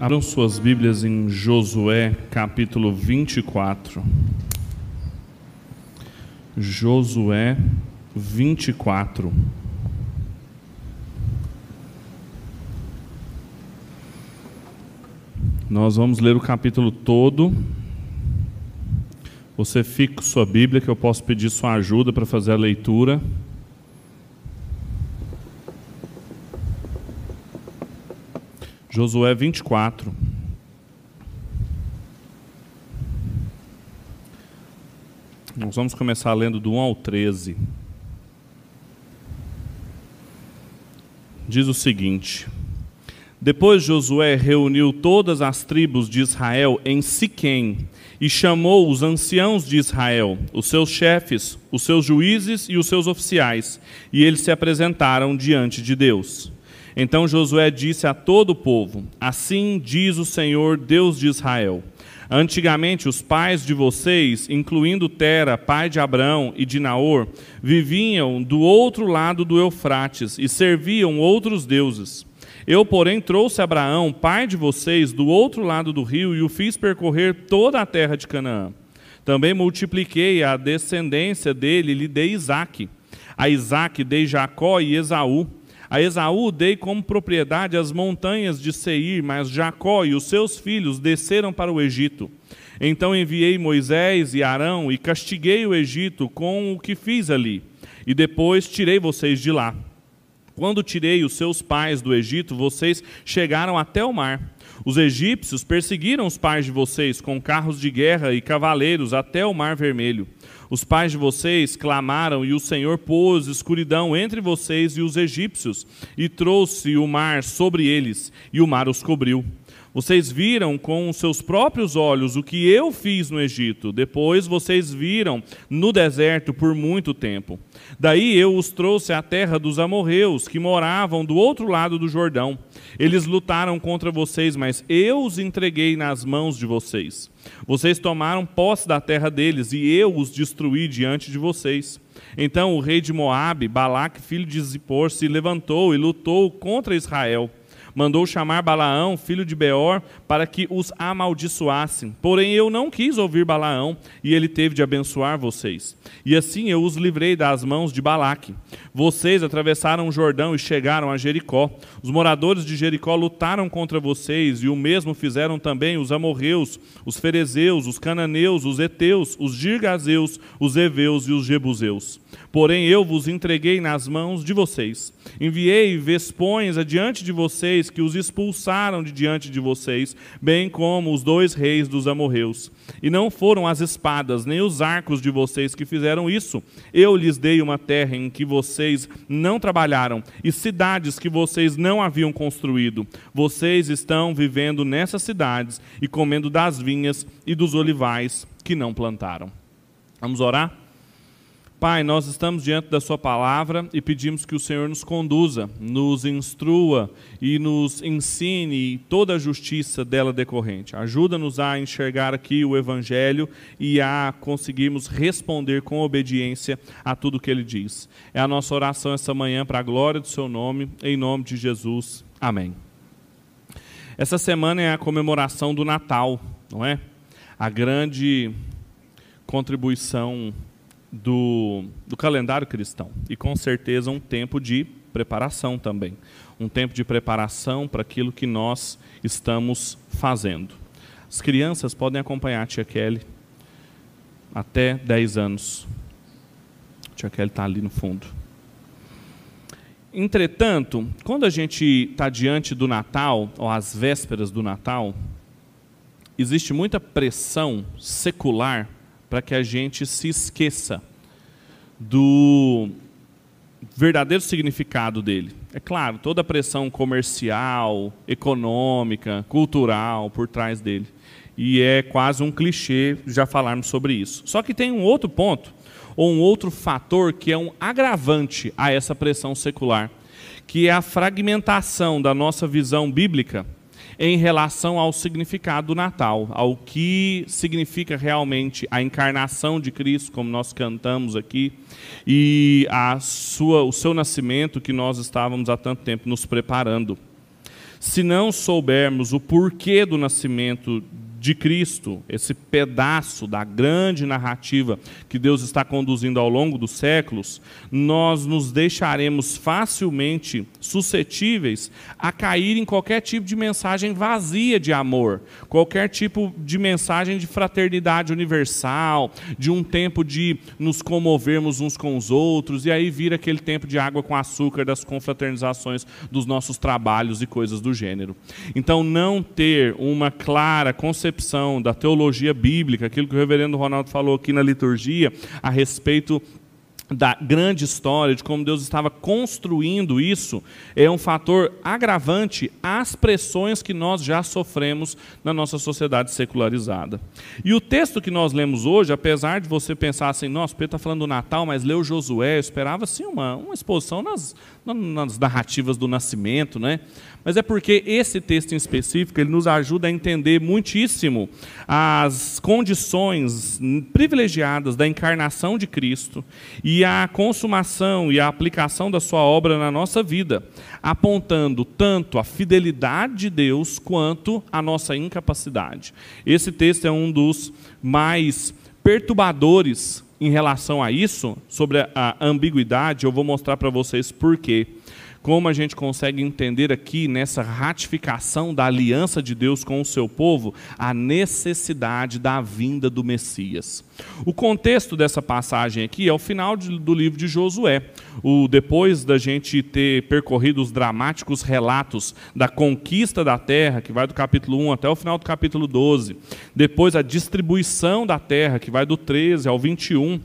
Abram suas Bíblias em Josué, capítulo 24. Josué 24. Nós vamos ler o capítulo todo. Você fica com sua Bíblia, que eu posso pedir sua ajuda para fazer a leitura. Josué 24. Nós vamos começar lendo do 1 ao 13. Diz o seguinte: Depois Josué reuniu todas as tribos de Israel em Siquém e chamou os anciãos de Israel, os seus chefes, os seus juízes e os seus oficiais, e eles se apresentaram diante de Deus. Então Josué disse a todo o povo: Assim diz o Senhor, Deus de Israel: Antigamente os pais de vocês, incluindo Tera, pai de Abraão e de Naor, viviam do outro lado do Eufrates e serviam outros deuses. Eu, porém, trouxe Abraão, pai de vocês, do outro lado do rio e o fiz percorrer toda a terra de Canaã. Também multipliquei a descendência dele e lhe dei Isaque. A Isaque dei Jacó e Esaú. A Esaú dei como propriedade as montanhas de Seir, mas Jacó e os seus filhos desceram para o Egito. Então enviei Moisés e Arão e castiguei o Egito com o que fiz ali. E depois tirei vocês de lá. Quando tirei os seus pais do Egito, vocês chegaram até o mar. Os egípcios perseguiram os pais de vocês com carros de guerra e cavaleiros até o mar vermelho. Os pais de vocês clamaram e o Senhor pôs escuridão entre vocês e os egípcios e trouxe o mar sobre eles e o mar os cobriu. Vocês viram com os seus próprios olhos o que eu fiz no Egito. Depois vocês viram no deserto por muito tempo. Daí eu os trouxe à terra dos amorreus, que moravam do outro lado do Jordão. Eles lutaram contra vocês, mas eu os entreguei nas mãos de vocês. Vocês tomaram posse da terra deles, e eu os destruí diante de vocês. Então o rei de Moabe, Balaque, filho de Zippor, se levantou e lutou contra Israel mandou chamar Balaão, filho de Beor, para que os amaldiçoassem. Porém eu não quis ouvir Balaão, e ele teve de abençoar vocês. E assim eu os livrei das mãos de Balaque. Vocês atravessaram o Jordão e chegaram a Jericó. Os moradores de Jericó lutaram contra vocês, e o mesmo fizeram também os amorreus, os ferezeus, os cananeus, os heteus, os girgazeus, os heveus e os jebuseus. Porém eu vos entreguei nas mãos de vocês. Enviei vespões adiante de vocês, que os expulsaram de diante de vocês, bem como os dois reis dos amorreus. E não foram as espadas, nem os arcos de vocês que fizeram isso. Eu lhes dei uma terra em que vocês não trabalharam, e cidades que vocês não haviam construído. Vocês estão vivendo nessas cidades e comendo das vinhas e dos olivais que não plantaram. Vamos orar? Pai, nós estamos diante da Sua palavra e pedimos que o Senhor nos conduza, nos instrua e nos ensine toda a justiça dela decorrente. Ajuda-nos a enxergar aqui o Evangelho e a conseguirmos responder com obediência a tudo que ele diz. É a nossa oração essa manhã para a glória do Seu nome, em nome de Jesus. Amém. Essa semana é a comemoração do Natal, não é? A grande contribuição do, do calendário cristão. E com certeza um tempo de preparação também. Um tempo de preparação para aquilo que nós estamos fazendo. As crianças podem acompanhar a tia Kelly até 10 anos. A tia Kelly está ali no fundo. Entretanto, quando a gente está diante do Natal, ou às vésperas do Natal, existe muita pressão secular para que a gente se esqueça do verdadeiro significado dele. É claro, toda a pressão comercial, econômica, cultural por trás dele. E é quase um clichê já falarmos sobre isso. Só que tem um outro ponto, ou um outro fator que é um agravante a essa pressão secular, que é a fragmentação da nossa visão bíblica em relação ao significado do Natal, ao que significa realmente a encarnação de Cristo, como nós cantamos aqui, e a sua, o seu nascimento que nós estávamos há tanto tempo nos preparando. se não soubermos o porquê do nascimento de Cristo, esse pedaço da grande narrativa que Deus está conduzindo ao longo dos séculos, nós nos deixaremos facilmente suscetíveis a cair em qualquer tipo de mensagem vazia de amor, qualquer tipo de mensagem de fraternidade universal, de um tempo de nos comovermos uns com os outros, e aí vira aquele tempo de água com açúcar das confraternizações dos nossos trabalhos e coisas do gênero. Então, não ter uma clara concepção concepção da teologia bíblica, aquilo que o reverendo Ronaldo falou aqui na liturgia, a respeito da grande história, de como Deus estava construindo isso, é um fator agravante às pressões que nós já sofremos na nossa sociedade secularizada. E o texto que nós lemos hoje, apesar de você pensar assim, nossa, Pedro está falando do Natal, mas leu Josué, eu esperava assim uma, uma exposição nas, nas narrativas do nascimento, né? Mas é porque esse texto em específico ele nos ajuda a entender muitíssimo as condições privilegiadas da encarnação de Cristo e a consumação e a aplicação da sua obra na nossa vida, apontando tanto a fidelidade de Deus quanto a nossa incapacidade. Esse texto é um dos mais perturbadores em relação a isso, sobre a ambiguidade, eu vou mostrar para vocês por quê como a gente consegue entender aqui nessa ratificação da aliança de Deus com o seu povo, a necessidade da vinda do Messias. O contexto dessa passagem aqui é o final do livro de Josué. O, depois da gente ter percorrido os dramáticos relatos da conquista da terra, que vai do capítulo 1 até o final do capítulo 12, depois a distribuição da terra, que vai do 13 ao 21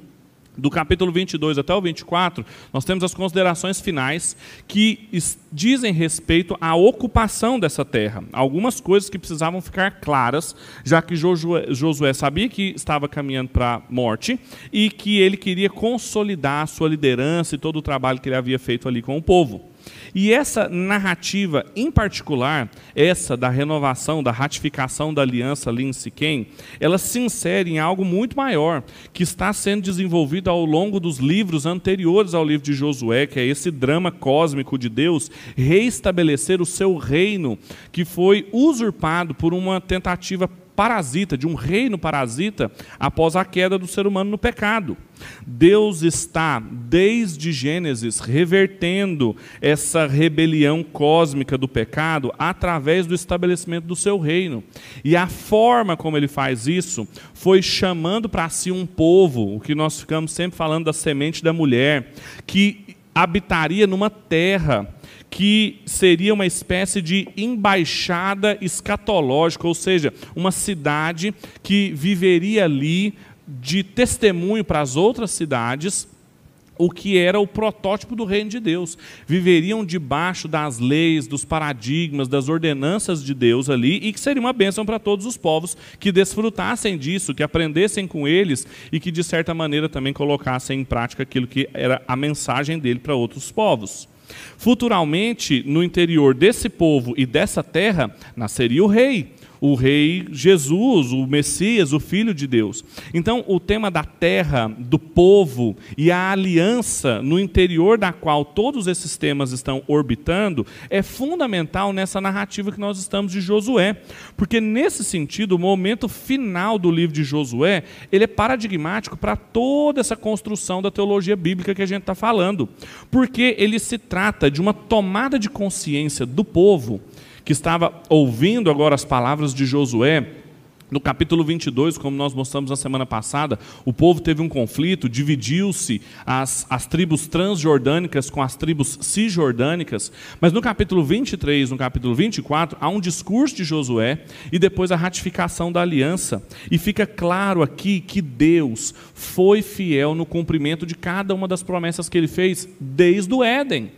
do capítulo 22 até o 24, nós temos as considerações finais que dizem respeito à ocupação dessa terra. Algumas coisas que precisavam ficar claras, já que Josué, sabia que estava caminhando para a morte e que ele queria consolidar a sua liderança e todo o trabalho que ele havia feito ali com o povo. E essa narrativa, em particular, essa da renovação, da ratificação da aliança ali em Siquém, ela se insere em algo muito maior, que está sendo desenvolvido ao longo dos livros anteriores ao livro de Josué, que é esse drama cósmico de Deus reestabelecer o seu reino, que foi usurpado por uma tentativa parasita, de um reino parasita, após a queda do ser humano no pecado. Deus está, desde Gênesis, revertendo essa rebelião cósmica do pecado através do estabelecimento do seu reino. E a forma como ele faz isso foi chamando para si um povo, o que nós ficamos sempre falando da semente da mulher, que habitaria numa terra que seria uma espécie de embaixada escatológica, ou seja, uma cidade que viveria ali de testemunho para as outras cidades, o que era o protótipo do reino de Deus. Viveriam debaixo das leis, dos paradigmas, das ordenanças de Deus ali, e que seria uma bênção para todos os povos que desfrutassem disso, que aprendessem com eles e que, de certa maneira, também colocassem em prática aquilo que era a mensagem dele para outros povos. Futuramente, no interior desse povo e dessa terra, nasceria o rei o rei Jesus, o Messias, o Filho de Deus. Então, o tema da terra, do povo e a aliança no interior da qual todos esses temas estão orbitando é fundamental nessa narrativa que nós estamos de Josué, porque nesse sentido, o momento final do livro de Josué, ele é paradigmático para toda essa construção da teologia bíblica que a gente está falando, porque ele se trata de uma tomada de consciência do povo que estava ouvindo agora as palavras de Josué, no capítulo 22, como nós mostramos na semana passada, o povo teve um conflito, dividiu-se as, as tribos transjordânicas com as tribos cisjordânicas, mas no capítulo 23, no capítulo 24, há um discurso de Josué e depois a ratificação da aliança. E fica claro aqui que Deus foi fiel no cumprimento de cada uma das promessas que ele fez desde o Éden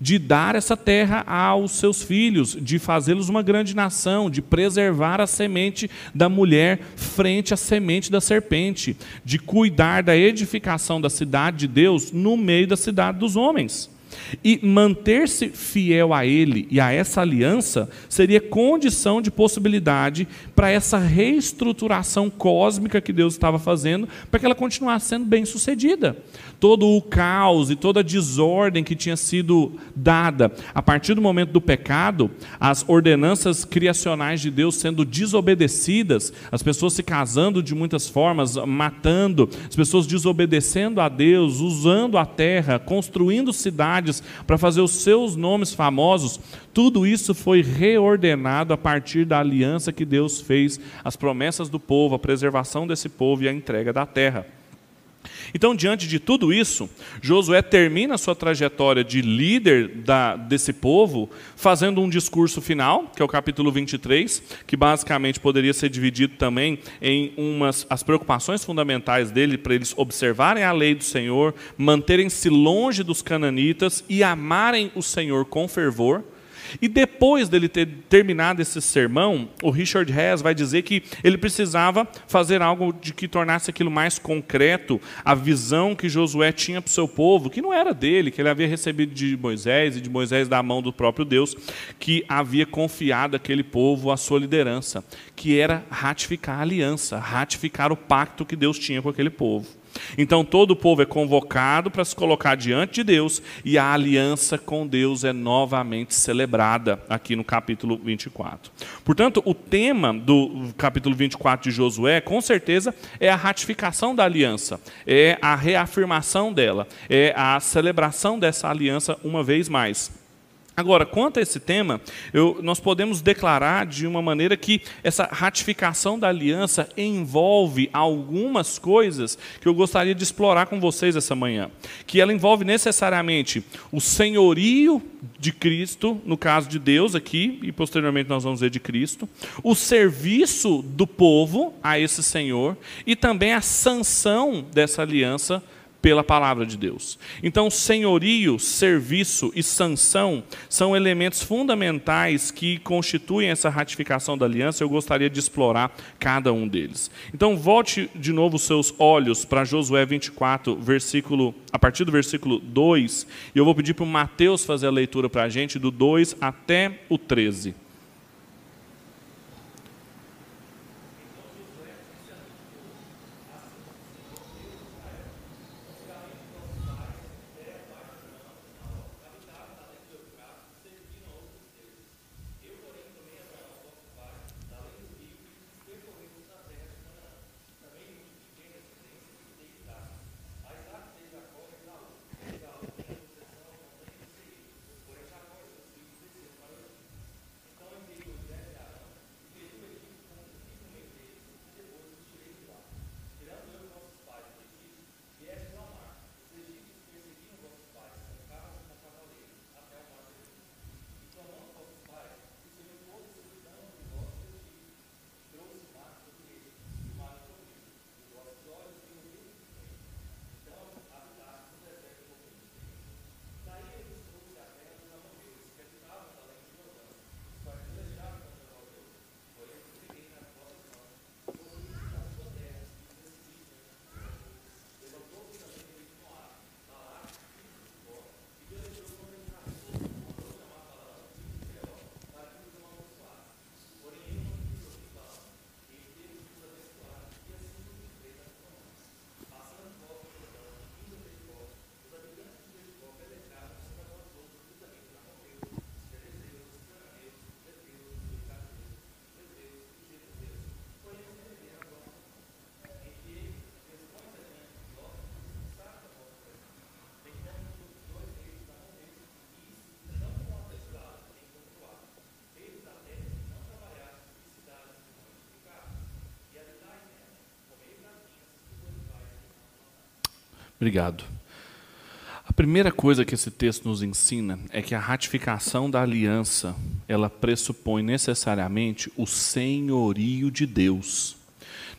de dar essa terra aos seus filhos, de fazê-los uma grande nação, de preservar a semente da mulher frente à semente da serpente, de cuidar da edificação da cidade de Deus no meio da cidade dos homens. E manter-se fiel a Ele e a essa aliança seria condição de possibilidade para essa reestruturação cósmica que Deus estava fazendo, para que ela continuasse sendo bem sucedida todo o caos e toda a desordem que tinha sido dada a partir do momento do pecado, as ordenanças criacionais de Deus sendo desobedecidas, as pessoas se casando de muitas formas, matando, as pessoas desobedecendo a Deus, usando a terra, construindo cidades para fazer os seus nomes famosos, tudo isso foi reordenado a partir da aliança que Deus fez, as promessas do povo, a preservação desse povo e a entrega da terra. Então, diante de tudo isso, Josué termina a sua trajetória de líder da, desse povo, fazendo um discurso final, que é o capítulo 23, que basicamente poderia ser dividido também em umas as preocupações fundamentais dele para eles observarem a lei do Senhor, manterem-se longe dos cananitas e amarem o Senhor com fervor. E depois dele ter terminado esse sermão, o Richard Hess vai dizer que ele precisava fazer algo de que tornasse aquilo mais concreto, a visão que Josué tinha para o seu povo, que não era dele, que ele havia recebido de Moisés e de Moisés da mão do próprio Deus, que havia confiado aquele povo à sua liderança, que era ratificar a aliança, ratificar o pacto que Deus tinha com aquele povo. Então todo o povo é convocado para se colocar diante de Deus e a aliança com Deus é novamente celebrada aqui no capítulo 24. Portanto, o tema do capítulo 24 de Josué, com certeza, é a ratificação da aliança, é a reafirmação dela, é a celebração dessa aliança uma vez mais. Agora, quanto a esse tema, eu, nós podemos declarar de uma maneira que essa ratificação da aliança envolve algumas coisas que eu gostaria de explorar com vocês essa manhã. Que ela envolve necessariamente o senhorio de Cristo, no caso de Deus aqui, e posteriormente nós vamos ver de Cristo, o serviço do povo a esse Senhor e também a sanção dessa aliança pela palavra de Deus. Então, senhorio, serviço e sanção são elementos fundamentais que constituem essa ratificação da aliança. Eu gostaria de explorar cada um deles. Então, volte de novo os seus olhos para Josué 24, versículo, a partir do versículo 2, e eu vou pedir para o Mateus fazer a leitura para a gente do 2 até o 13. Obrigado. A primeira coisa que esse texto nos ensina é que a ratificação da aliança, ela pressupõe necessariamente o senhorio de Deus.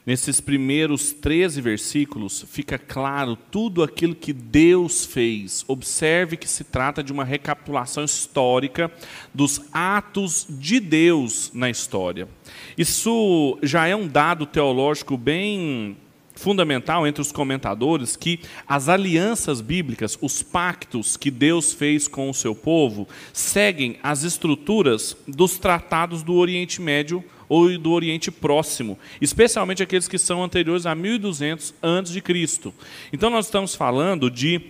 Nesses primeiros 13 versículos fica claro tudo aquilo que Deus fez. Observe que se trata de uma recapitulação histórica dos atos de Deus na história. Isso já é um dado teológico bem fundamental entre os comentadores que as alianças bíblicas, os pactos que Deus fez com o seu povo, seguem as estruturas dos tratados do Oriente Médio ou do Oriente Próximo, especialmente aqueles que são anteriores a 1200 a.C. Então nós estamos falando de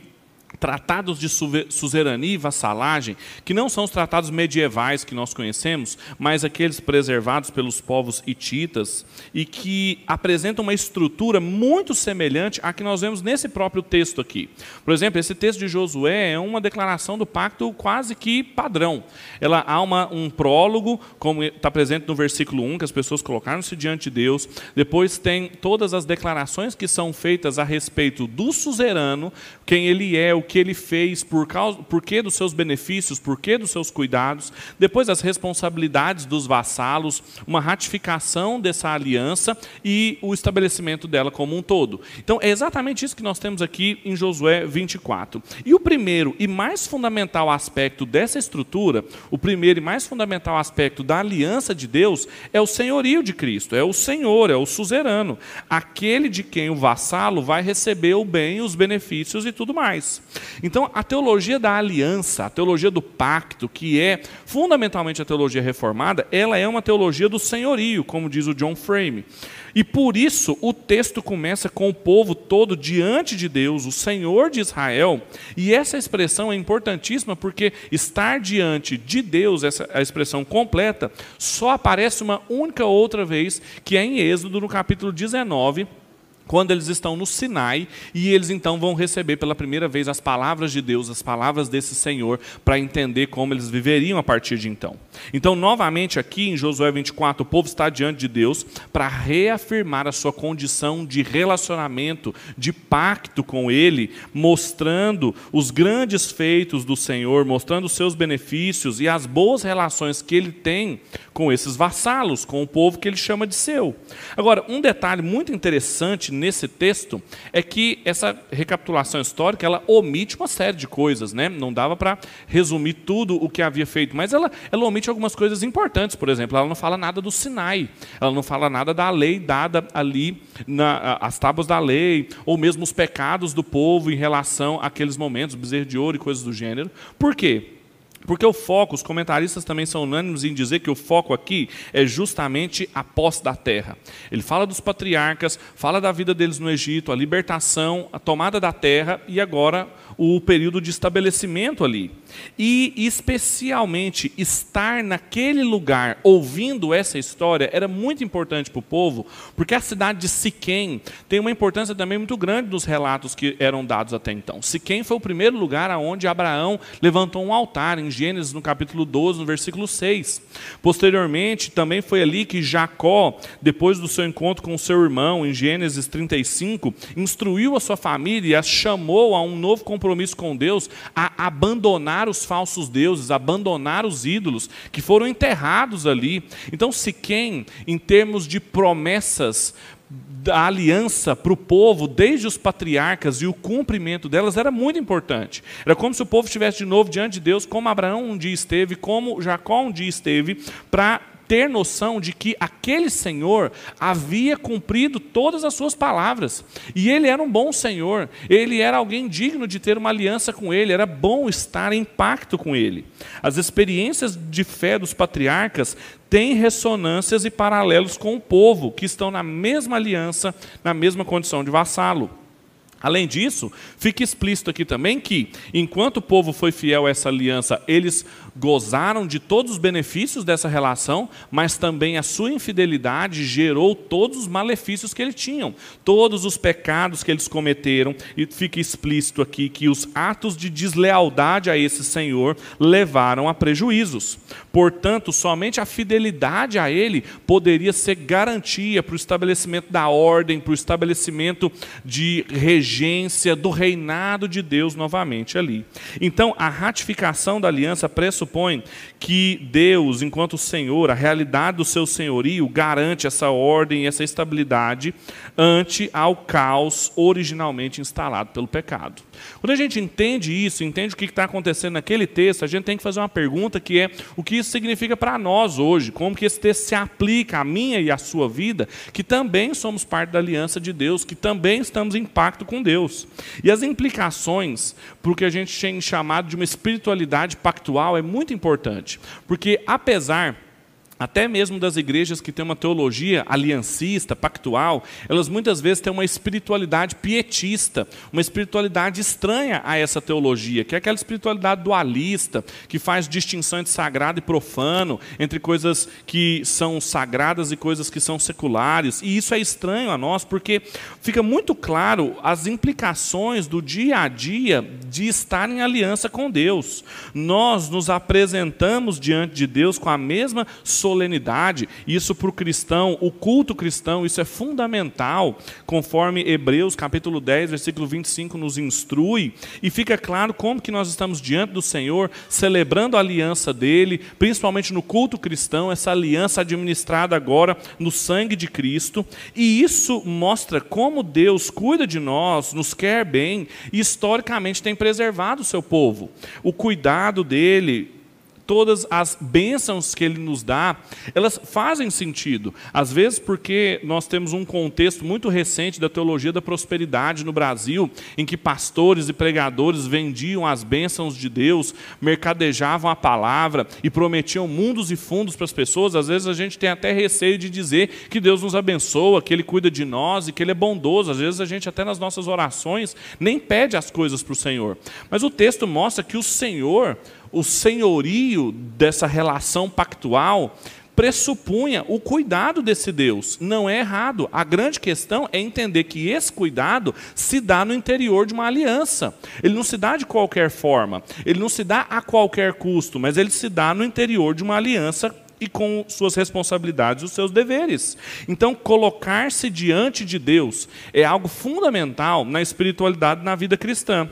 tratados de suzerania e vassalagem, que não são os tratados medievais que nós conhecemos, mas aqueles preservados pelos povos hititas e que apresentam uma estrutura muito semelhante à que nós vemos nesse próprio texto aqui. Por exemplo, esse texto de Josué é uma declaração do pacto quase que padrão. Ela há uma, um prólogo, como está presente no versículo 1, que as pessoas colocaram-se diante de Deus. Depois tem todas as declarações que são feitas a respeito do suzerano, quem ele é, o que ele fez, por, causa, por que dos seus benefícios, por que dos seus cuidados, depois as responsabilidades dos vassalos, uma ratificação dessa aliança e o estabelecimento dela como um todo. Então é exatamente isso que nós temos aqui em Josué 24. E o primeiro e mais fundamental aspecto dessa estrutura, o primeiro e mais fundamental aspecto da aliança de Deus é o senhorio de Cristo, é o Senhor, é o suzerano, aquele de quem o vassalo vai receber o bem, os benefícios e tudo mais. Então, a teologia da aliança, a teologia do pacto, que é fundamentalmente a teologia reformada, ela é uma teologia do senhorio, como diz o John Frame. E por isso o texto começa com o povo todo diante de Deus, o Senhor de Israel. E essa expressão é importantíssima porque estar diante de Deus, essa a expressão completa, só aparece uma única outra vez, que é em Êxodo, no capítulo 19 quando eles estão no Sinai e eles então vão receber pela primeira vez as palavras de Deus, as palavras desse Senhor, para entender como eles viveriam a partir de então. Então, novamente aqui em Josué 24, o povo está diante de Deus para reafirmar a sua condição de relacionamento, de pacto com Ele, mostrando os grandes feitos do Senhor, mostrando os seus benefícios e as boas relações que Ele tem com esses vassalos, com o povo que Ele chama de seu. Agora, um detalhe muito interessante nesse texto é que essa recapitulação histórica ela omite uma série de coisas, né? Não dava para resumir tudo o que havia feito, mas ela, ela omite algumas coisas importantes. Por exemplo, ela não fala nada do Sinai, ela não fala nada da lei dada ali, na, as tábuas da lei, ou mesmo os pecados do povo em relação àqueles momentos, bezerro de ouro e coisas do gênero. Por quê? Porque o foco, os comentaristas também são unânimes em dizer que o foco aqui é justamente a posse da terra. Ele fala dos patriarcas, fala da vida deles no Egito, a libertação, a tomada da terra e agora o período de estabelecimento ali. E especialmente estar naquele lugar ouvindo essa história era muito importante para o povo, porque a cidade de Siquém tem uma importância também muito grande nos relatos que eram dados até então. Siquém foi o primeiro lugar aonde Abraão levantou um altar em Gênesis no capítulo 12, no versículo 6. Posteriormente, também foi ali que Jacó, depois do seu encontro com seu irmão em Gênesis 35, instruiu a sua família e a chamou a um novo compromisso com Deus, a abandonar os falsos deuses, abandonar os ídolos que foram enterrados ali. Então, Siquém, em termos de promessas da aliança para o povo, desde os patriarcas e o cumprimento delas, era muito importante. Era como se o povo estivesse de novo diante de Deus, como Abraão um dia esteve, como Jacó um dia esteve, para ter noção de que aquele Senhor havia cumprido todas as suas palavras. E ele era um bom Senhor, ele era alguém digno de ter uma aliança com ele, era bom estar em pacto com ele. As experiências de fé dos patriarcas têm ressonâncias e paralelos com o povo, que estão na mesma aliança, na mesma condição de vassalo. Além disso, fica explícito aqui também que, enquanto o povo foi fiel a essa aliança, eles gozaram de todos os benefícios dessa relação, mas também a sua infidelidade gerou todos os malefícios que eles tinham, todos os pecados que eles cometeram, e fica explícito aqui que os atos de deslealdade a esse Senhor levaram a prejuízos. Portanto, somente a fidelidade a Ele poderia ser garantia para o estabelecimento da ordem, para o estabelecimento de regência do reinado de Deus novamente ali. Então, a ratificação da aliança pressupõe pressupõe que Deus, enquanto Senhor, a realidade do seu senhorio, garante essa ordem e essa estabilidade ante ao caos originalmente instalado pelo pecado. Quando a gente entende isso, entende o que está acontecendo naquele texto, a gente tem que fazer uma pergunta que é o que isso significa para nós hoje, como que esse texto se aplica à minha e à sua vida, que também somos parte da aliança de Deus, que também estamos em pacto com Deus. E as implicações para o que a gente tem chamado de uma espiritualidade pactual é muito importante, porque apesar até mesmo das igrejas que têm uma teologia aliancista, pactual, elas muitas vezes têm uma espiritualidade pietista, uma espiritualidade estranha a essa teologia, que é aquela espiritualidade dualista, que faz distinção entre sagrado e profano, entre coisas que são sagradas e coisas que são seculares. E isso é estranho a nós, porque fica muito claro as implicações do dia a dia de estar em aliança com Deus. Nós nos apresentamos diante de Deus com a mesma solenidade. Isso para o cristão, o culto cristão, isso é fundamental, conforme Hebreus capítulo 10, versículo 25 nos instrui, e fica claro como que nós estamos diante do Senhor, celebrando a aliança dele, principalmente no culto cristão, essa aliança administrada agora no sangue de Cristo, e isso mostra como Deus cuida de nós, nos quer bem e historicamente tem preservado o seu povo. O cuidado dele, todas as bênçãos que Ele nos dá, elas fazem sentido. Às vezes, porque nós temos um contexto muito recente da teologia da prosperidade no Brasil, em que pastores e pregadores vendiam as bênçãos de Deus, mercadejavam a palavra e prometiam mundos e fundos para as pessoas. Às vezes a gente tem até receio de dizer que Deus nos abençoa, que Ele cuida de nós e que Ele é bondoso. Às vezes a gente, até nas nossas orações, nem pede as coisas para o Senhor. Mas o texto mostra que o Senhor o senhorio dessa relação pactual pressupunha o cuidado desse Deus. Não é errado. A grande questão é entender que esse cuidado se dá no interior de uma aliança. Ele não se dá de qualquer forma, ele não se dá a qualquer custo, mas ele se dá no interior de uma aliança e com suas responsabilidades e os seus deveres. Então, colocar-se diante de Deus é algo fundamental na espiritualidade na vida cristã.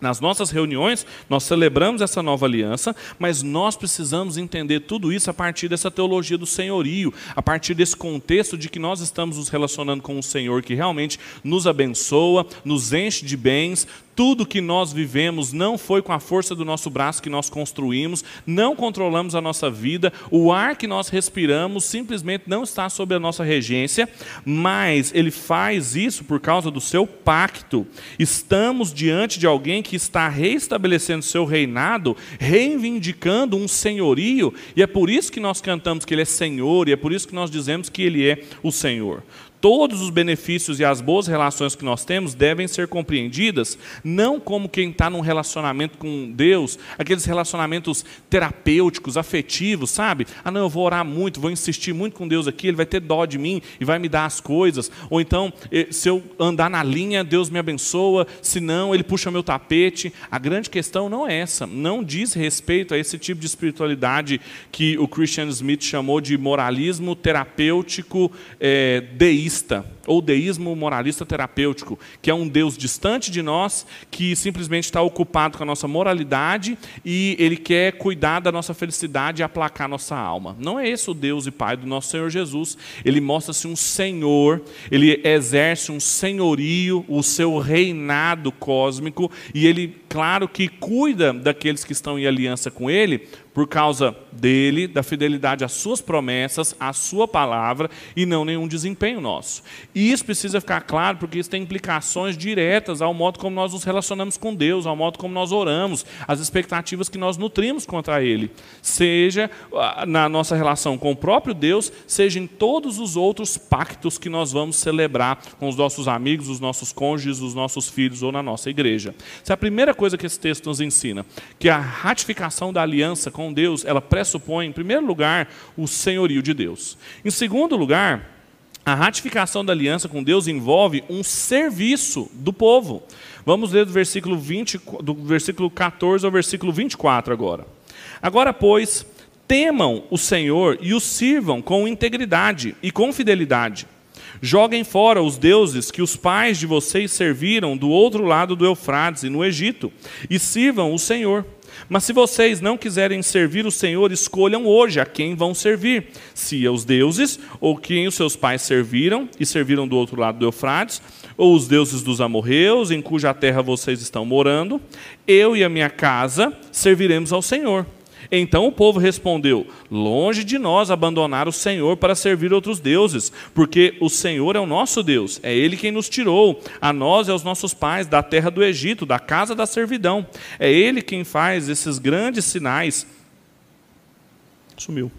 Nas nossas reuniões, nós celebramos essa nova aliança, mas nós precisamos entender tudo isso a partir dessa teologia do senhorio, a partir desse contexto de que nós estamos nos relacionando com um Senhor que realmente nos abençoa, nos enche de bens, tudo que nós vivemos não foi com a força do nosso braço que nós construímos, não controlamos a nossa vida, o ar que nós respiramos simplesmente não está sob a nossa regência, mas ele faz isso por causa do seu pacto. Estamos diante de alguém que está reestabelecendo seu reinado, reivindicando um senhorio, e é por isso que nós cantamos que ele é Senhor, e é por isso que nós dizemos que ele é o Senhor todos os benefícios e as boas relações que nós temos devem ser compreendidas não como quem está num relacionamento com Deus, aqueles relacionamentos terapêuticos, afetivos, sabe? Ah, não, eu vou orar muito, vou insistir muito com Deus aqui, Ele vai ter dó de mim e vai me dar as coisas. Ou então, eh, se eu andar na linha, Deus me abençoa, se não, Ele puxa meu tapete. A grande questão não é essa, não diz respeito a esse tipo de espiritualidade que o Christian Smith chamou de moralismo terapêutico é, deísta deísta, ou deísmo moralista terapêutico, que é um Deus distante de nós, que simplesmente está ocupado com a nossa moralidade e ele quer cuidar da nossa felicidade e aplacar nossa alma. Não é esse o Deus e Pai do nosso Senhor Jesus. Ele mostra-se um Senhor, ele exerce um senhorio, o seu reinado cósmico, e ele, claro que cuida daqueles que estão em aliança com ele, por causa dele, da fidelidade às suas promessas, à sua palavra e não nenhum desempenho nosso. E isso precisa ficar claro porque isso tem implicações diretas ao modo como nós nos relacionamos com Deus, ao modo como nós oramos, as expectativas que nós nutrimos contra ele, seja ah, na nossa relação com o próprio Deus, seja em todos os outros pactos que nós vamos celebrar com os nossos amigos, os nossos cônjuges, os nossos filhos ou na nossa igreja. Essa é a primeira coisa que esse texto nos ensina, que a ratificação da aliança com Deus, ela pressupõe, em primeiro lugar, o senhorio de Deus. Em segundo lugar, a ratificação da aliança com Deus envolve um serviço do povo. Vamos ler do versículo, 20, do versículo 14 ao versículo 24 agora. Agora, pois, temam o Senhor e o sirvam com integridade e com fidelidade. Joguem fora os deuses que os pais de vocês serviram do outro lado do Eufrates e no Egito, e sirvam o Senhor. Mas se vocês não quiserem servir o Senhor, escolham hoje a quem vão servir: se aos deuses, ou quem os seus pais serviram e serviram do outro lado do Eufrates, ou os deuses dos amorreus, em cuja terra vocês estão morando. Eu e a minha casa serviremos ao Senhor. Então o povo respondeu: Longe de nós abandonar o Senhor para servir outros deuses, porque o Senhor é o nosso Deus, é Ele quem nos tirou, a nós e aos nossos pais, da terra do Egito, da casa da servidão. É Ele quem faz esses grandes sinais. Sumiu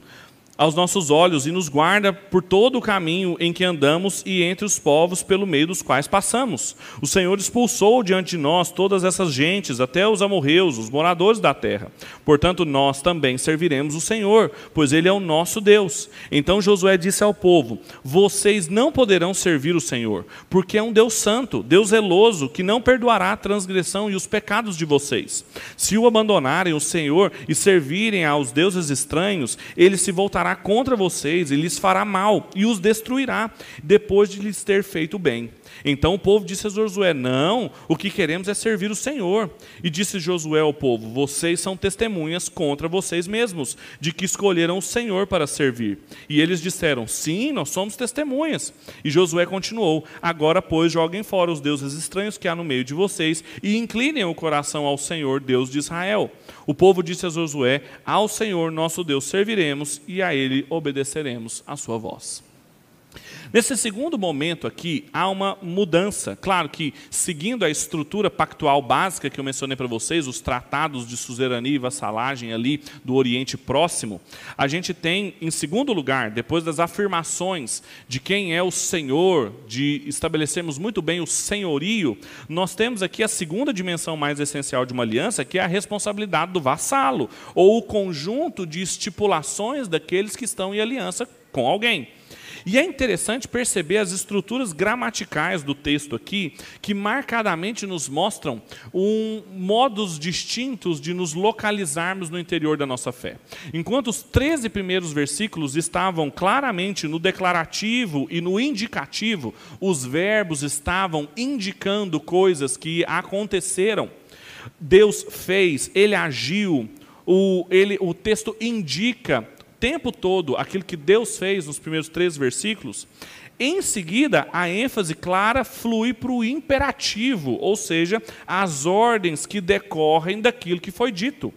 aos nossos olhos e nos guarda por todo o caminho em que andamos e entre os povos pelo meio dos quais passamos. O Senhor expulsou diante de nós todas essas gentes, até os amorreus, os moradores da terra. Portanto, nós também serviremos o Senhor, pois Ele é o nosso Deus. Então Josué disse ao povo: Vocês não poderão servir o Senhor, porque é um Deus santo, Deus zeloso, que não perdoará a transgressão e os pecados de vocês. Se o abandonarem o Senhor e servirem aos deuses estranhos, ele se voltará contra vocês e lhes fará mal e os destruirá, depois de lhes ter feito bem. Então o povo disse a Josué: Não, o que queremos é servir o Senhor. E disse Josué ao povo: Vocês são testemunhas contra vocês mesmos, de que escolheram o Senhor para servir. E eles disseram: Sim, nós somos testemunhas. E Josué continuou: Agora, pois, joguem fora os deuses estranhos que há no meio de vocês e inclinem o coração ao Senhor, Deus de Israel. O povo disse a Josué: Ao Senhor nosso Deus serviremos e a ele obedeceremos a sua voz. Nesse segundo momento aqui, há uma mudança. Claro que, seguindo a estrutura pactual básica que eu mencionei para vocês, os tratados de suzerania e vassalagem ali do Oriente Próximo, a gente tem, em segundo lugar, depois das afirmações de quem é o Senhor, de estabelecermos muito bem o senhorio, nós temos aqui a segunda dimensão mais essencial de uma aliança, que é a responsabilidade do vassalo, ou o conjunto de estipulações daqueles que estão em aliança com alguém. E é interessante perceber as estruturas gramaticais do texto aqui, que marcadamente nos mostram um, modos distintos de nos localizarmos no interior da nossa fé. Enquanto os 13 primeiros versículos estavam claramente no declarativo e no indicativo, os verbos estavam indicando coisas que aconteceram. Deus fez, ele agiu, o, ele, o texto indica tempo todo aquilo que Deus fez nos primeiros três versículos, em seguida a ênfase clara flui para o imperativo, ou seja, as ordens que decorrem daquilo que foi dito.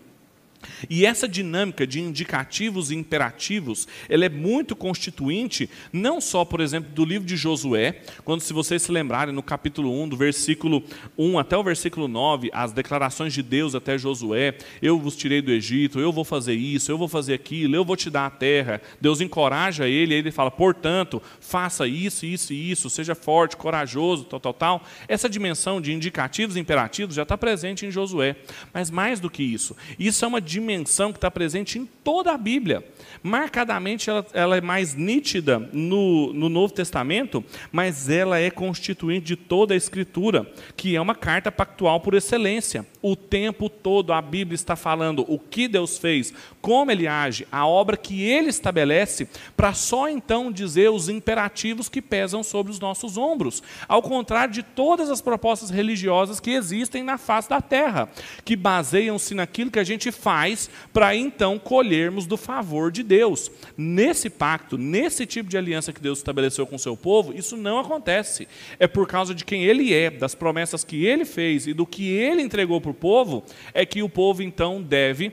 E essa dinâmica de indicativos e imperativos, ela é muito constituinte, não só, por exemplo, do livro de Josué, quando se vocês se lembrarem no capítulo 1, do versículo 1 até o versículo 9, as declarações de Deus até Josué, eu vos tirei do Egito, eu vou fazer isso, eu vou fazer aquilo, eu vou te dar a terra. Deus encoraja ele, ele fala, portanto, faça isso, isso e isso, seja forte, corajoso, tal, tal, tal. Essa dimensão de indicativos e imperativos já está presente em Josué. Mas mais do que isso, isso é uma dimensão que está presente em toda a Bíblia. Marcadamente, ela, ela é mais nítida no, no Novo Testamento, mas ela é constituinte de toda a Escritura, que é uma carta pactual por excelência. O tempo todo a Bíblia está falando o que Deus fez, como Ele age, a obra que Ele estabelece, para só então dizer os imperativos que pesam sobre os nossos ombros. Ao contrário de todas as propostas religiosas que existem na face da terra, que baseiam-se naquilo que a gente faz para então colhermos do favor de Deus. Nesse pacto, nesse tipo de aliança que Deus estabeleceu com o seu povo, isso não acontece. É por causa de quem ele é, das promessas que ele fez e do que ele entregou povo, é que o povo então deve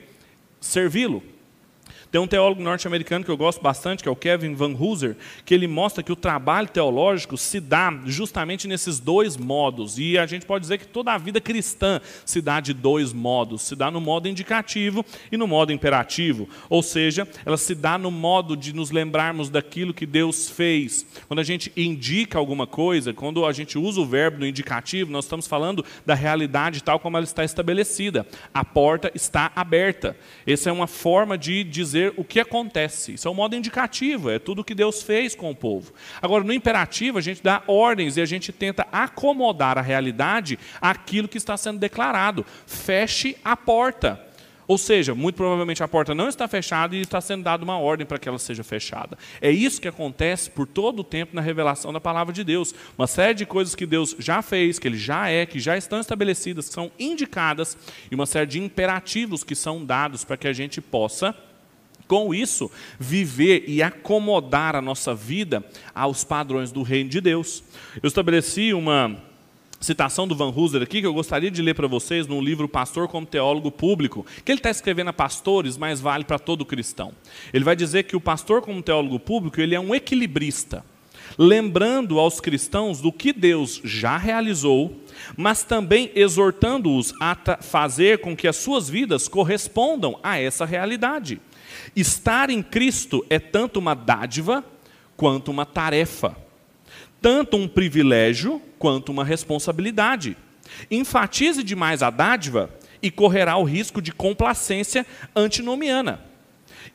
servi-lo. Tem um teólogo norte-americano que eu gosto bastante, que é o Kevin Van Hooser, que ele mostra que o trabalho teológico se dá justamente nesses dois modos. E a gente pode dizer que toda a vida cristã se dá de dois modos: se dá no modo indicativo e no modo imperativo. Ou seja, ela se dá no modo de nos lembrarmos daquilo que Deus fez. Quando a gente indica alguma coisa, quando a gente usa o verbo no indicativo, nós estamos falando da realidade tal como ela está estabelecida. A porta está aberta. Essa é uma forma de dizer dizer o que acontece. Isso é um modo indicativo, é tudo que Deus fez com o povo. Agora, no imperativo, a gente dá ordens e a gente tenta acomodar a realidade àquilo que está sendo declarado. Feche a porta. Ou seja, muito provavelmente a porta não está fechada e está sendo dada uma ordem para que ela seja fechada. É isso que acontece por todo o tempo na revelação da palavra de Deus. Uma série de coisas que Deus já fez, que Ele já é, que já estão estabelecidas, que são indicadas, e uma série de imperativos que são dados para que a gente possa com isso, viver e acomodar a nossa vida aos padrões do reino de Deus. Eu estabeleci uma citação do Van Hooser aqui que eu gostaria de ler para vocês num livro Pastor como Teólogo Público, que ele está escrevendo a pastores, mas vale para todo cristão. Ele vai dizer que o pastor como teólogo público ele é um equilibrista, lembrando aos cristãos do que Deus já realizou, mas também exortando-os a fazer com que as suas vidas correspondam a essa realidade. Estar em Cristo é tanto uma dádiva quanto uma tarefa tanto um privilégio quanto uma responsabilidade. Enfatize demais a dádiva e correrá o risco de complacência antinomiana.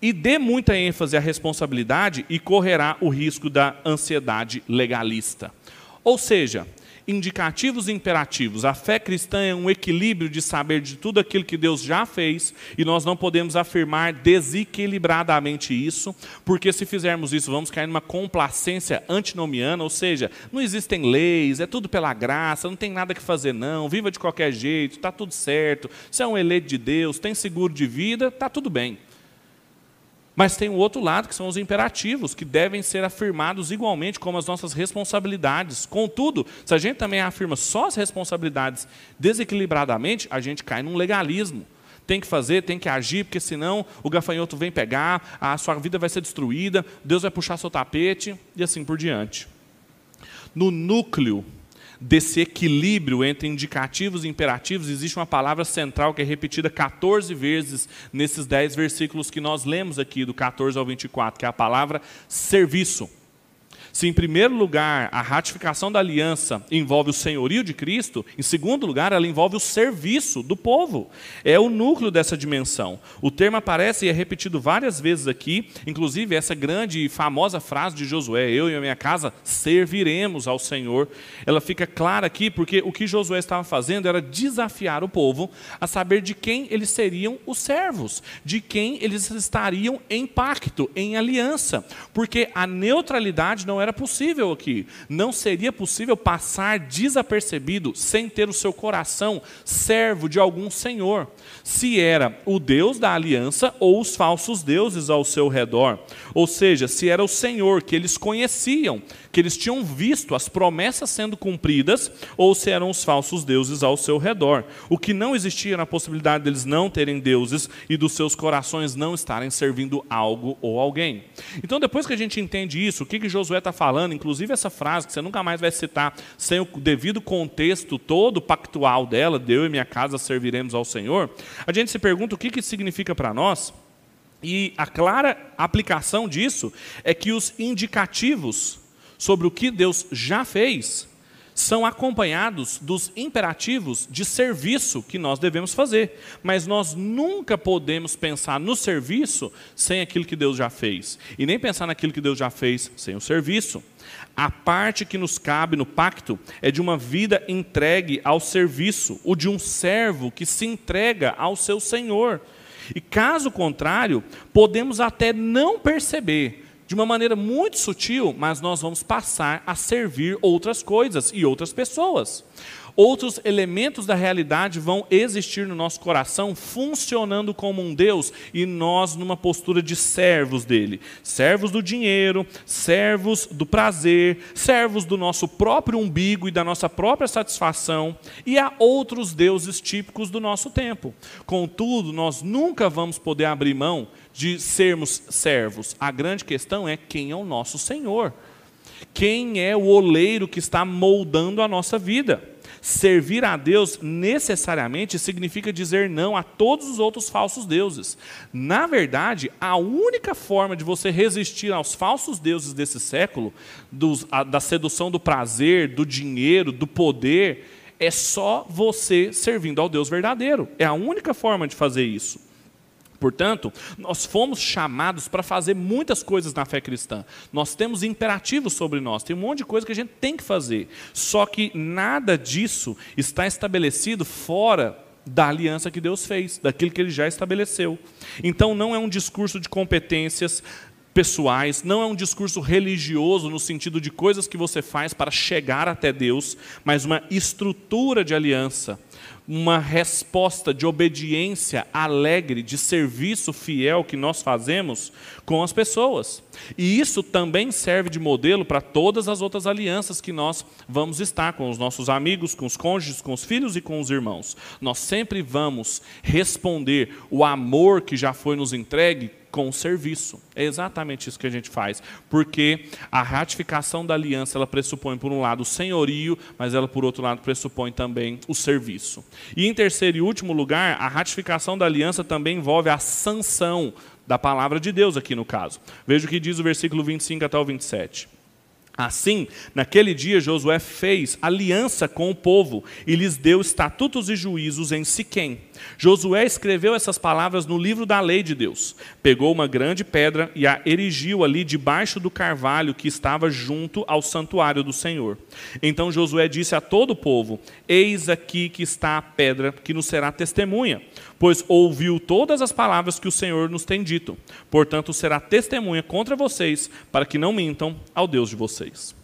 E dê muita ênfase à responsabilidade e correrá o risco da ansiedade legalista. Ou seja, indicativos e imperativos. A fé cristã é um equilíbrio de saber de tudo aquilo que Deus já fez e nós não podemos afirmar desequilibradamente isso, porque se fizermos isso, vamos cair numa complacência antinomiana, ou seja, não existem leis, é tudo pela graça, não tem nada que fazer não, viva de qualquer jeito, está tudo certo, você é um eleito de Deus, tem seguro de vida, está tudo bem. Mas tem o outro lado, que são os imperativos, que devem ser afirmados igualmente como as nossas responsabilidades. Contudo, se a gente também afirma só as responsabilidades desequilibradamente, a gente cai num legalismo. Tem que fazer, tem que agir, porque senão o gafanhoto vem pegar, a sua vida vai ser destruída, Deus vai puxar seu tapete e assim por diante. No núcleo desse equilíbrio entre indicativos e imperativos, existe uma palavra central que é repetida 14 vezes nesses 10 versículos que nós lemos aqui, do 14 ao 24, que é a palavra serviço. Se, em primeiro lugar, a ratificação da aliança envolve o senhorio de Cristo, em segundo lugar, ela envolve o serviço do povo. É o núcleo dessa dimensão. O termo aparece e é repetido várias vezes aqui, inclusive essa grande e famosa frase de Josué: Eu e a minha casa serviremos ao Senhor. Ela fica clara aqui porque o que Josué estava fazendo era desafiar o povo a saber de quem eles seriam os servos, de quem eles estariam em pacto, em aliança, porque a neutralidade não era era possível aqui. Não seria possível passar desapercebido sem ter o seu coração servo de algum senhor, se era o Deus da aliança ou os falsos deuses ao seu redor. Ou seja, se era o Senhor que eles conheciam, que eles tinham visto as promessas sendo cumpridas, ou se eram os falsos deuses ao seu redor. O que não existia na possibilidade deles não terem deuses e dos seus corações não estarem servindo algo ou alguém. Então, depois que a gente entende isso, o que, que Josué está falando, inclusive essa frase que você nunca mais vai citar sem o devido contexto todo pactual dela, eu e minha casa serviremos ao Senhor, a gente se pergunta o que, que significa para nós. E a clara aplicação disso é que os indicativos sobre o que Deus já fez são acompanhados dos imperativos de serviço que nós devemos fazer. Mas nós nunca podemos pensar no serviço sem aquilo que Deus já fez. E nem pensar naquilo que Deus já fez sem o serviço. A parte que nos cabe no pacto é de uma vida entregue ao serviço, o de um servo que se entrega ao seu senhor. E caso contrário, podemos até não perceber de uma maneira muito sutil, mas nós vamos passar a servir outras coisas e outras pessoas. Outros elementos da realidade vão existir no nosso coração, funcionando como um Deus e nós numa postura de servos dele. Servos do dinheiro, servos do prazer, servos do nosso próprio umbigo e da nossa própria satisfação, e há outros deuses típicos do nosso tempo. Contudo, nós nunca vamos poder abrir mão de sermos servos. A grande questão é quem é o nosso Senhor. Quem é o oleiro que está moldando a nossa vida? Servir a Deus necessariamente significa dizer não a todos os outros falsos deuses. Na verdade, a única forma de você resistir aos falsos deuses desse século, dos, a, da sedução do prazer, do dinheiro, do poder, é só você servindo ao Deus verdadeiro. É a única forma de fazer isso. Portanto, nós fomos chamados para fazer muitas coisas na fé cristã. Nós temos imperativos sobre nós, tem um monte de coisa que a gente tem que fazer. Só que nada disso está estabelecido fora da aliança que Deus fez, daquilo que ele já estabeleceu. Então não é um discurso de competências pessoais, não é um discurso religioso no sentido de coisas que você faz para chegar até Deus, mas uma estrutura de aliança, uma resposta de obediência alegre, de serviço fiel que nós fazemos com as pessoas. E isso também serve de modelo para todas as outras alianças que nós vamos estar com os nossos amigos, com os cônjuges, com os filhos e com os irmãos. Nós sempre vamos responder o amor que já foi nos entregue com o serviço. É exatamente isso que a gente faz, porque a ratificação da aliança ela pressupõe por um lado o senhorio, mas ela por outro lado pressupõe também o serviço. E em terceiro e último lugar, a ratificação da aliança também envolve a sanção da palavra de Deus aqui no caso. Veja o que diz o versículo 25 até o 27. Assim, naquele dia Josué fez aliança com o povo e lhes deu estatutos e juízos em Siquém. Josué escreveu essas palavras no livro da lei de Deus. Pegou uma grande pedra e a erigiu ali debaixo do carvalho que estava junto ao santuário do Senhor. Então Josué disse a todo o povo: Eis aqui que está a pedra que nos será testemunha, pois ouviu todas as palavras que o Senhor nos tem dito. Portanto, será testemunha contra vocês, para que não mintam ao Deus de vocês.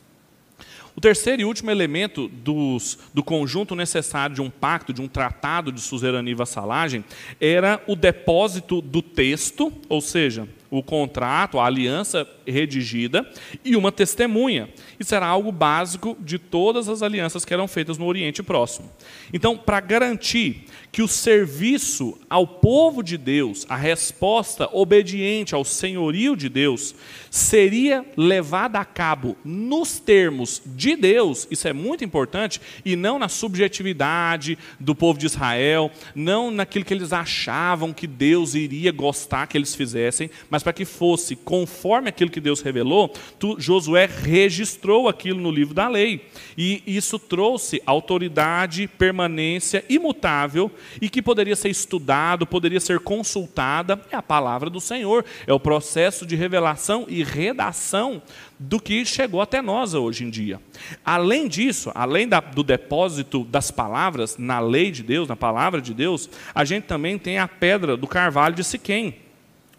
O terceiro e último elemento dos, do conjunto necessário de um pacto, de um tratado de suzerania e vassalagem, era o depósito do texto, ou seja, o contrato, a aliança redigida e uma testemunha. Isso era algo básico de todas as alianças que eram feitas no Oriente Próximo. Então, para garantir que o serviço ao povo de Deus, a resposta obediente ao senhorio de Deus, seria levada a cabo nos termos de Deus, isso é muito importante, e não na subjetividade do povo de Israel, não naquilo que eles achavam que Deus iria gostar que eles fizessem, mas para que fosse conforme aquilo que Deus revelou, tu, Josué registrou aquilo no livro da lei. E isso trouxe autoridade, permanência imutável e que poderia ser estudado, poderia ser consultada. É a palavra do Senhor, é o processo de revelação e redação do que chegou até nós hoje em dia. Além disso, além da, do depósito das palavras na lei de Deus, na palavra de Deus, a gente também tem a pedra do carvalho de Siquém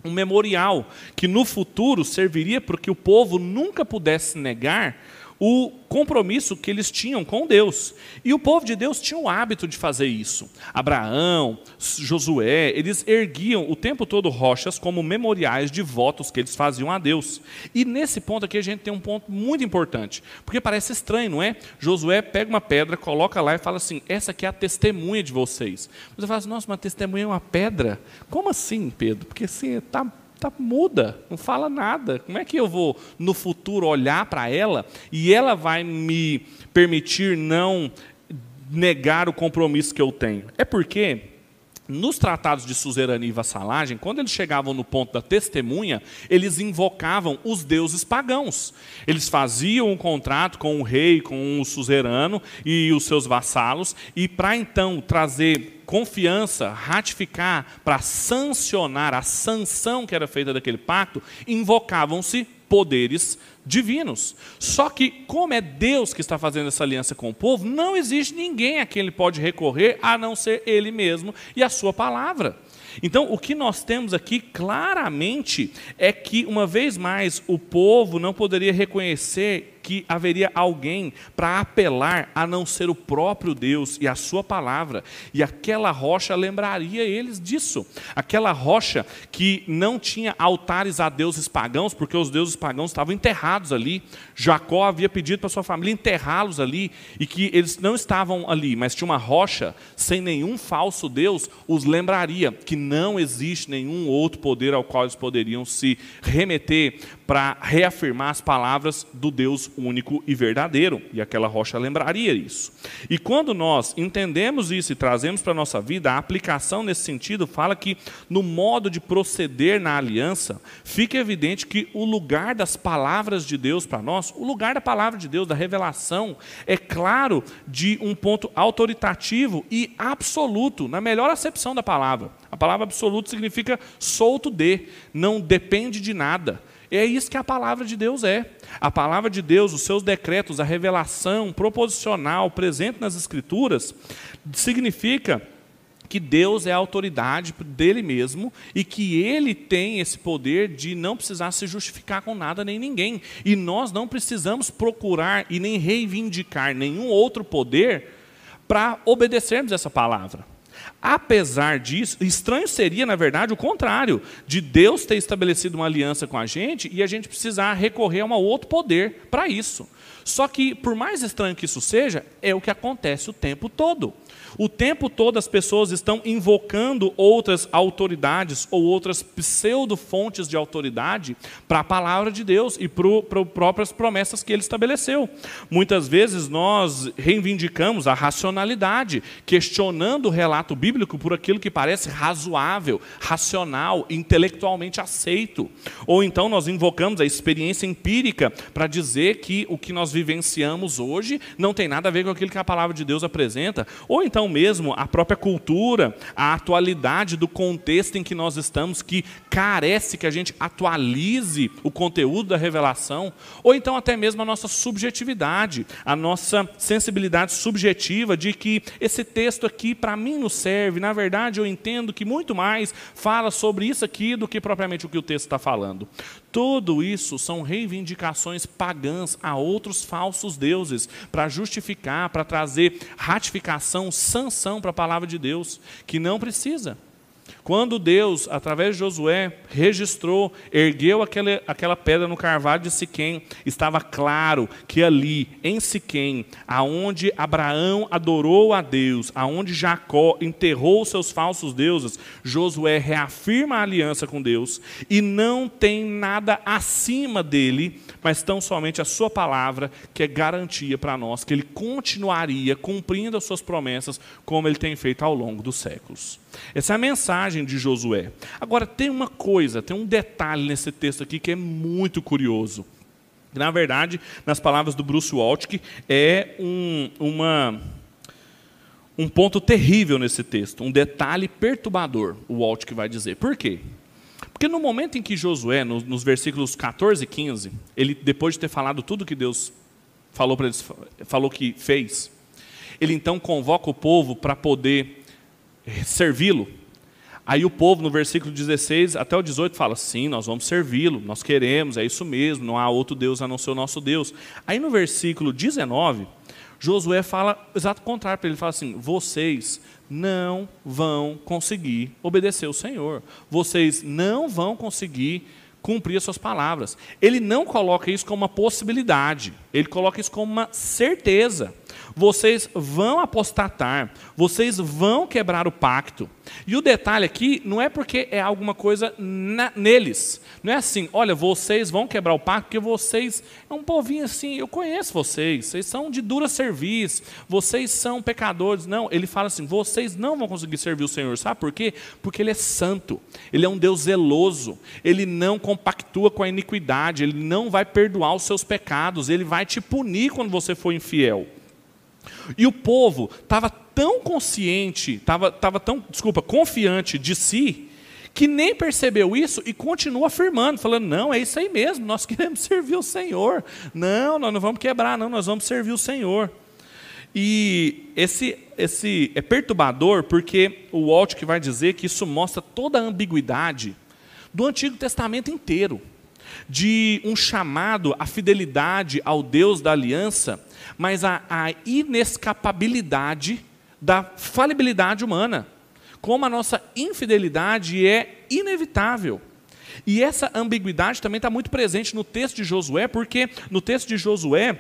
um memorial que no futuro serviria para que o povo nunca pudesse negar o compromisso que eles tinham com Deus. E o povo de Deus tinha o hábito de fazer isso. Abraão, Josué, eles erguiam o tempo todo rochas como memoriais de votos que eles faziam a Deus. E nesse ponto aqui a gente tem um ponto muito importante, porque parece estranho, não é? Josué pega uma pedra, coloca lá e fala assim: essa aqui é a testemunha de vocês. Você fala assim: nossa, uma testemunha é uma pedra? Como assim, Pedro? Porque assim, está tá muda, não fala nada. Como é que eu vou no futuro olhar para ela e ela vai me permitir não negar o compromisso que eu tenho? É porque nos tratados de suzerania e vassalagem, quando eles chegavam no ponto da testemunha, eles invocavam os deuses pagãos. Eles faziam um contrato com o rei, com o suzerano e os seus vassalos, e para então trazer confiança, ratificar, para sancionar a sanção que era feita daquele pacto, invocavam-se poderes divinos. Só que, como é Deus que está fazendo essa aliança com o povo, não existe ninguém a quem ele pode recorrer a não ser ele mesmo e a sua palavra. Então, o que nós temos aqui claramente é que, uma vez mais, o povo não poderia reconhecer que haveria alguém para apelar a não ser o próprio Deus e a sua palavra. E aquela rocha lembraria eles disso. Aquela rocha que não tinha altares a deuses pagãos, porque os deuses pagãos estavam enterrados ali. Jacó havia pedido para sua família enterrá-los ali e que eles não estavam ali, mas tinha uma rocha sem nenhum falso deus, os lembraria que não existe nenhum outro poder ao qual eles poderiam se remeter para reafirmar as palavras do Deus único e verdadeiro, e aquela rocha lembraria isso. E quando nós entendemos isso e trazemos para a nossa vida, a aplicação nesse sentido fala que no modo de proceder na aliança, fica evidente que o lugar das palavras de Deus para nós, o lugar da palavra de Deus, da revelação, é claro de um ponto autoritativo e absoluto, na melhor acepção da palavra. A palavra absoluto significa solto de, não depende de nada. É isso que a palavra de Deus é. A palavra de Deus, os seus decretos, a revelação proposicional presente nas Escrituras, significa que Deus é a autoridade dele mesmo e que ele tem esse poder de não precisar se justificar com nada nem ninguém. E nós não precisamos procurar e nem reivindicar nenhum outro poder para obedecermos essa palavra. Apesar disso, estranho seria, na verdade, o contrário, de Deus ter estabelecido uma aliança com a gente e a gente precisar recorrer a um outro poder para isso. Só que, por mais estranho que isso seja, é o que acontece o tempo todo. O tempo todo as pessoas estão invocando outras autoridades ou outras pseudo-fontes de autoridade para a palavra de Deus e para as próprias promessas que ele estabeleceu. Muitas vezes nós reivindicamos a racionalidade, questionando o relato bíblico por aquilo que parece razoável, racional, intelectualmente aceito. Ou então nós invocamos a experiência empírica para dizer que o que nós vivenciamos hoje não tem nada a ver com aquilo que a palavra de Deus apresenta. Ou então mesmo a própria cultura, a atualidade do contexto em que nós estamos, que carece que a gente atualize o conteúdo da revelação, ou então até mesmo a nossa subjetividade, a nossa sensibilidade subjetiva de que esse texto aqui para mim não serve, na verdade eu entendo que muito mais fala sobre isso aqui do que propriamente o que o texto está falando. Tudo isso são reivindicações pagãs a outros falsos deuses, para justificar, para trazer ratificação, sanção para a palavra de Deus, que não precisa. Quando Deus, através de Josué, registrou, ergueu aquela, aquela pedra no carvalho de Siquém, estava claro que ali, em Siquém, aonde Abraão adorou a Deus, aonde Jacó enterrou seus falsos deuses, Josué reafirma a aliança com Deus e não tem nada acima dele mas tão somente a sua palavra, que é garantia para nós que ele continuaria cumprindo as suas promessas, como ele tem feito ao longo dos séculos. Essa é a mensagem de Josué. Agora, tem uma coisa, tem um detalhe nesse texto aqui que é muito curioso. Na verdade, nas palavras do Bruce Waltke, é um, uma, um ponto terrível nesse texto, um detalhe perturbador, o Waltke vai dizer. Por quê? Porque no momento em que Josué, nos, nos versículos 14 e 15, ele, depois de ter falado tudo que Deus falou para falou que fez, ele então convoca o povo para poder servi-lo. Aí o povo, no versículo 16 até o 18, fala: sim, nós vamos servi-lo, nós queremos, é isso mesmo, não há outro Deus a não ser o nosso Deus. Aí no versículo 19, Josué fala o exato contrário para ele: fala assim, vocês não vão conseguir obedecer o Senhor. Vocês não vão conseguir cumprir as suas palavras. Ele não coloca isso como uma possibilidade, ele coloca isso como uma certeza vocês vão apostatar, vocês vão quebrar o pacto. E o detalhe aqui não é porque é alguma coisa na, neles. Não é assim, olha, vocês vão quebrar o pacto porque vocês é um povinho assim, eu conheço vocês, vocês são de dura serviço, vocês são pecadores. Não, ele fala assim, vocês não vão conseguir servir o Senhor. Sabe por quê? Porque ele é santo, ele é um Deus zeloso, ele não compactua com a iniquidade, ele não vai perdoar os seus pecados, ele vai te punir quando você for infiel. E o povo estava tão consciente, estava tava tão, desculpa, confiante de si, que nem percebeu isso e continua afirmando, falando: não, é isso aí mesmo, nós queremos servir o Senhor. Não, nós não vamos quebrar, não, nós vamos servir o Senhor. E esse, esse é perturbador porque o Walt que vai dizer que isso mostra toda a ambiguidade do Antigo Testamento inteiro, de um chamado à fidelidade ao Deus da aliança mas a, a inescapabilidade da falibilidade humana. Como a nossa infidelidade é inevitável. E essa ambiguidade também está muito presente no texto de Josué, porque no texto de Josué,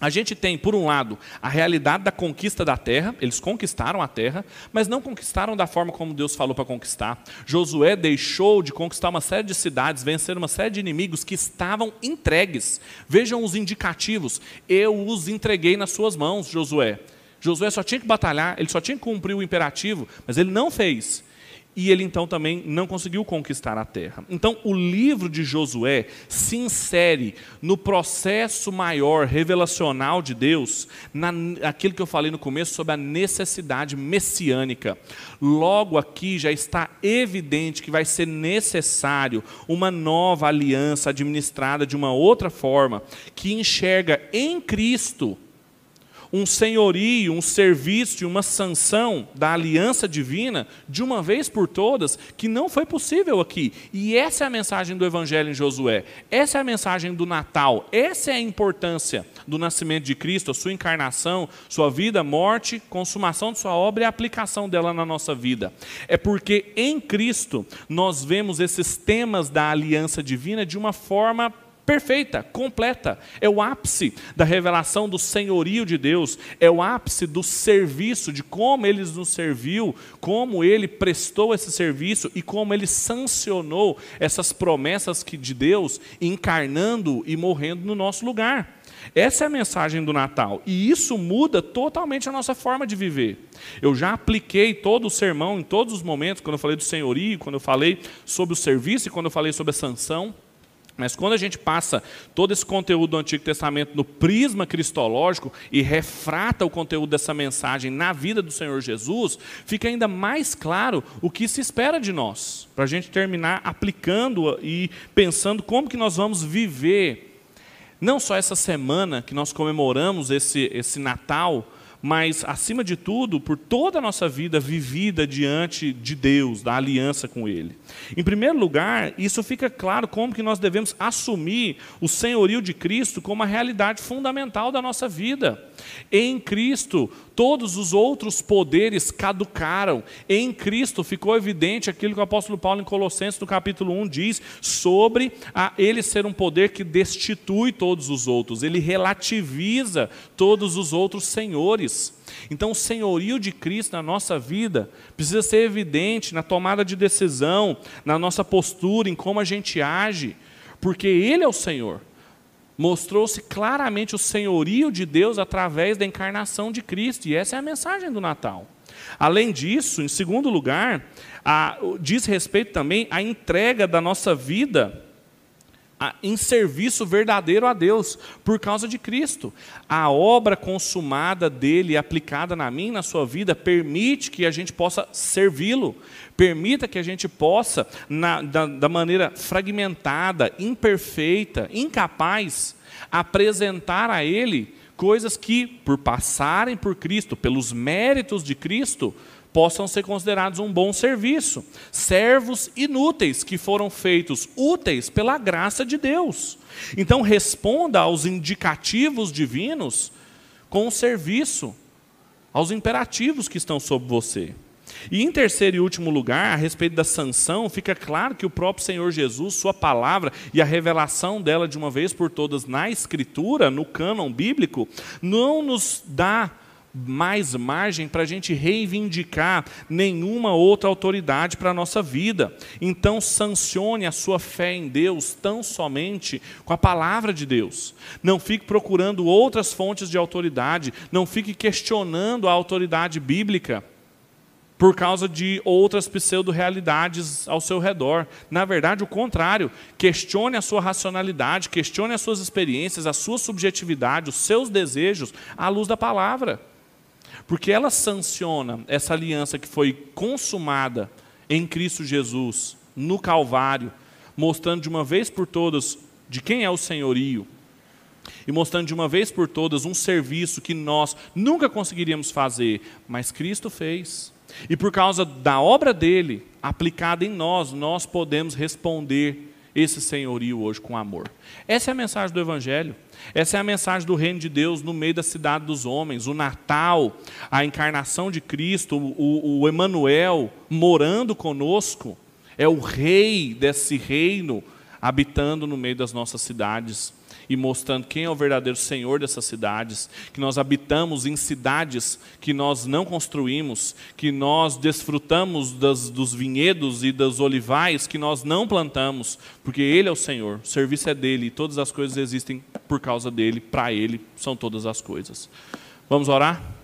a gente tem, por um lado, a realidade da conquista da terra, eles conquistaram a terra, mas não conquistaram da forma como Deus falou para conquistar. Josué deixou de conquistar uma série de cidades, vencer uma série de inimigos que estavam entregues. Vejam os indicativos. Eu os entreguei nas suas mãos, Josué. Josué só tinha que batalhar, ele só tinha que cumprir o imperativo, mas ele não fez e ele então também não conseguiu conquistar a terra. Então, o livro de Josué se insere no processo maior revelacional de Deus, naquilo que eu falei no começo sobre a necessidade messiânica. Logo aqui já está evidente que vai ser necessário uma nova aliança administrada de uma outra forma, que enxerga em Cristo um senhorio, um serviço uma sanção da aliança divina de uma vez por todas, que não foi possível aqui. E essa é a mensagem do Evangelho em Josué. Essa é a mensagem do Natal. Essa é a importância do nascimento de Cristo, a sua encarnação, sua vida, morte, consumação de sua obra e a aplicação dela na nossa vida. É porque em Cristo nós vemos esses temas da aliança divina de uma forma perfeita, completa. É o ápice da revelação do senhorio de Deus, é o ápice do serviço, de como ele nos serviu, como ele prestou esse serviço e como ele sancionou essas promessas de Deus, encarnando e morrendo no nosso lugar. Essa é a mensagem do Natal. E isso muda totalmente a nossa forma de viver. Eu já apliquei todo o sermão em todos os momentos, quando eu falei do senhorio, quando eu falei sobre o serviço e quando eu falei sobre a sanção. Mas quando a gente passa todo esse conteúdo do Antigo Testamento no prisma cristológico e refrata o conteúdo dessa mensagem na vida do Senhor Jesus, fica ainda mais claro o que se espera de nós, para a gente terminar aplicando e pensando como que nós vamos viver, não só essa semana que nós comemoramos esse, esse Natal, mas, acima de tudo, por toda a nossa vida vivida diante de Deus, da aliança com Ele. Em primeiro lugar, isso fica claro como que nós devemos assumir o senhorio de Cristo como a realidade fundamental da nossa vida. Em Cristo, todos os outros poderes caducaram. Em Cristo ficou evidente aquilo que o apóstolo Paulo em Colossenses, no capítulo 1, diz sobre a ele ser um poder que destitui todos os outros, ele relativiza todos os outros senhores. Então, o senhorio de Cristo na nossa vida precisa ser evidente na tomada de decisão, na nossa postura, em como a gente age, porque Ele é o Senhor. Mostrou-se claramente o senhorio de Deus através da encarnação de Cristo, e essa é a mensagem do Natal. Além disso, em segundo lugar, a, diz respeito também à entrega da nossa vida em serviço verdadeiro a Deus, por causa de Cristo. A obra consumada dele, aplicada na mim, na sua vida, permite que a gente possa servi-lo, permita que a gente possa, na, da, da maneira fragmentada, imperfeita, incapaz, apresentar a Ele coisas que, por passarem por Cristo, pelos méritos de Cristo, possam ser considerados um bom serviço. Servos inúteis que foram feitos úteis pela graça de Deus. Então responda aos indicativos divinos com o serviço, aos imperativos que estão sobre você. E em terceiro e último lugar, a respeito da sanção, fica claro que o próprio Senhor Jesus, Sua palavra e a revelação dela de uma vez por todas na Escritura, no cânon bíblico, não nos dá mais margem para a gente reivindicar nenhuma outra autoridade para a nossa vida. Então, sancione a sua fé em Deus tão somente com a palavra de Deus. Não fique procurando outras fontes de autoridade, não fique questionando a autoridade bíblica por causa de outras pseudo-realidades ao seu redor. Na verdade, o contrário. Questione a sua racionalidade, questione as suas experiências, a sua subjetividade, os seus desejos à luz da palavra porque ela sanciona essa aliança que foi consumada em Cristo Jesus, no Calvário, mostrando de uma vez por todas de quem é o senhorio, e mostrando de uma vez por todas um serviço que nós nunca conseguiríamos fazer, mas Cristo fez. E por causa da obra dele, aplicada em nós, nós podemos responder esse senhorio hoje com amor. Essa é a mensagem do Evangelho. Essa é a mensagem do reino de Deus no meio da cidade dos homens. O Natal, a encarnação de Cristo, o, o Emanuel morando conosco, é o rei desse reino habitando no meio das nossas cidades e mostrando quem é o verdadeiro Senhor dessas cidades, que nós habitamos em cidades que nós não construímos, que nós desfrutamos das, dos vinhedos e dos olivais que nós não plantamos, porque Ele é o Senhor, o serviço é dele e todas as coisas existem por causa dele, para Ele são todas as coisas. Vamos orar?